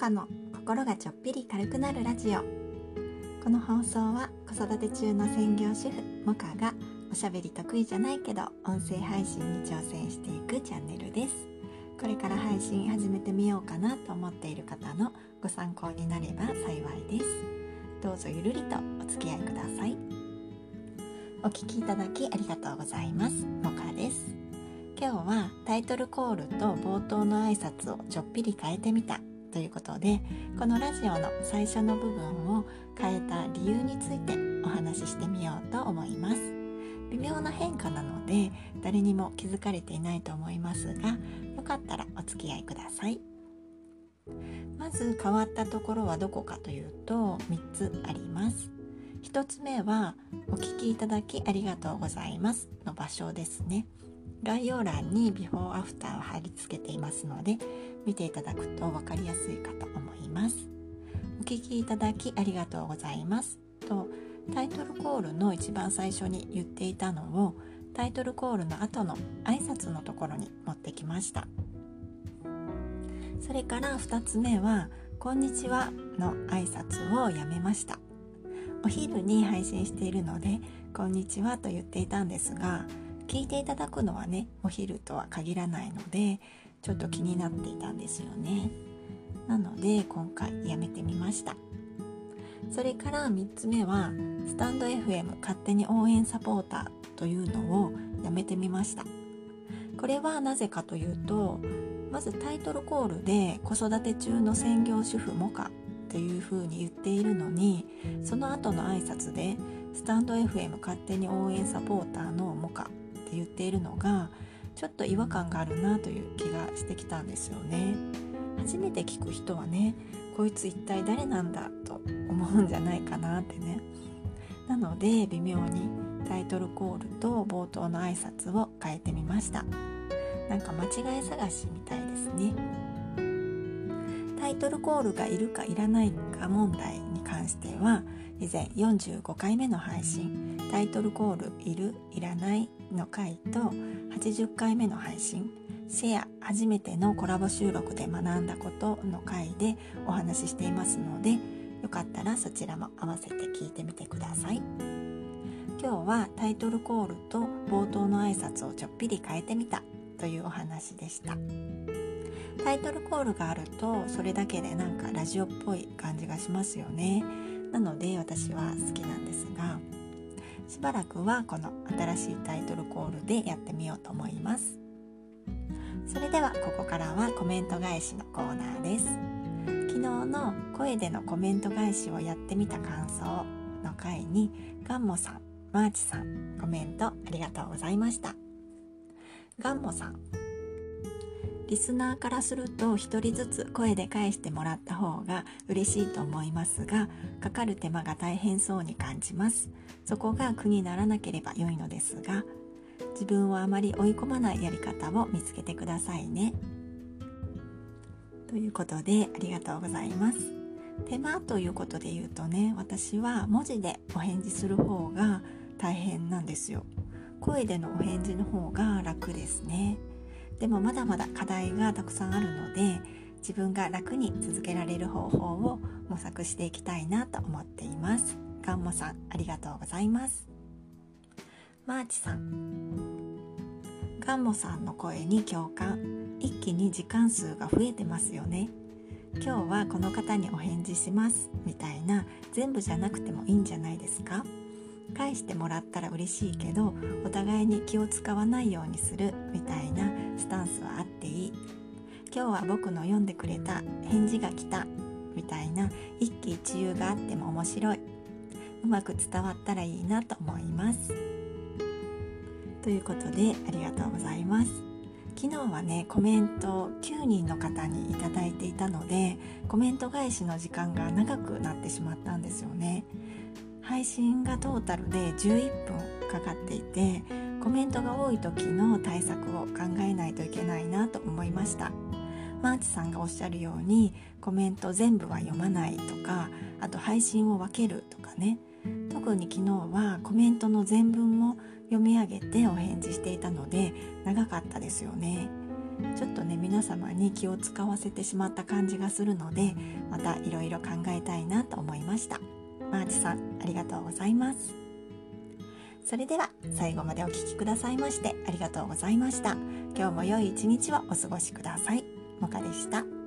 かの心がちょっぴり軽くなるラジオ。この放送は子育て中の専業主婦モカがおしゃべり得意じゃないけど音声配信に挑戦していくチャンネルです。これから配信始めてみようかなと思っている方のご参考になれば幸いです。どうぞゆるりとお付き合いください。お聞きいただきありがとうございます。モカです。今日はタイトルコールと冒頭の挨拶をちょっぴり変えてみた。ということでこのラジオの最初の部分を変えた理由についてお話ししてみようと思います。微妙な変化なので誰にも気づかれていないと思いますがよかったらお付き合いください。まず変わったところはどこかというと3つあります。1つ目はお聞きいただきありがとうございますの場所ですね。概要欄にビフォーアフターを貼り付けていますので見ていただくと分かりやすいかと思います。お聞きいただきありがとうございます。とタイトルコールの一番最初に言っていたのをタイトルコールの後の挨拶のところに持ってきました。それから2つ目は「こんにちは」の挨拶をやめました。お昼に配信しているので「こんにちは」と言っていたんですが聞いていただくのはねお昼とは限らないのでちょっと気になっていたんですよね。なので今回やめてみました。それから3つ目はスタンド FM 勝手に応援サポーターというのをやめてみました。これはなぜかというとまずタイトルコールで子育て中の専業主婦モカっていう風に言っているのにその後の挨拶でスタンド FM 勝手に応援サポーターのモカって言っているのがちょっと違和感があるなという気がしてきたんですよね。初めて聞く人はねこいつ一体誰なんだと思うんじゃないかなってね。なので微妙にタイトルコールと冒頭の挨拶を変えてみました。なんか間違い探しみたいですね。タイトルコールがいるかいらないか問題に関しては以前45回目の配信タイトルコールいるいらないの回と80回目の配信シェア初めてのコラボ収録で学んだことの回でお話ししていますのでよかったらそちらも合わせて聞いてみてください。今日はタイトルコールと冒頭の挨拶をちょっぴり変えてみたというお話でした。タイトルコールがあるとそれだけでなんかラジオっぽい感じがしますよね。なので私は好きなんですがしばらくはこの新しいタイトルコールでやってみようと思います。それではここからはコメント返しのコーナーです。昨日の声でのコメント返しをやってみた感想の回にガンモさんマーチさんコメントありがとうございました。ガンモさんリスナーからすると1人ずつ声で返してもらった方が嬉しいと思いますがかかる手間が大変そうに感じます。そこが苦にならなければ良いのですが自分をあまり追い込まないやり方を見つけてくださいね。ということでありがとうございます。手間ということで言うとね私は文字でお返事する方が大変なんですよ。声でのお返事の方が楽ですね。でもまだまだ課題がたくさんあるので自分が楽に続けられる方法を模索していきたいなと思っています。ガンモさんありがとうございます。マーチさん。ガンモさんの声に共感。一気に時間数が増えてますよね。今日はこの方にお返事します。みたいな全部じゃなくてもいいんじゃないですか？返してもらったら嬉しいけどお互いに気を使わないようにするみたいなスタンスはあっていい。今日は僕の読んでくれた返事が来たみたいな一喜一憂があっても面白い。うまく伝わったらいいなと思います。ということでありがとうございます。昨日はねコメント9人の方に頂いていたのでコメント返しの時間が長くなってしまったんですよね。配信がトータルで11分かかっていてコメントが多い時の対策を考えないといけないなと思いました。マーチさんがおっしゃるようにコメント全部は読まないとかあと配信を分けるとかね。特に昨日はコメントの全文を読み上げてお返事していたので長かったですよね。ちょっとね皆様に気を使わせてしまった感じがするのでまたいろいろ考えたいなと思いました。マーチさんありがとうございます。それでは最後までお聴きくださいましてありがとうございました。今日も良い一日をお過ごしください。もかでした。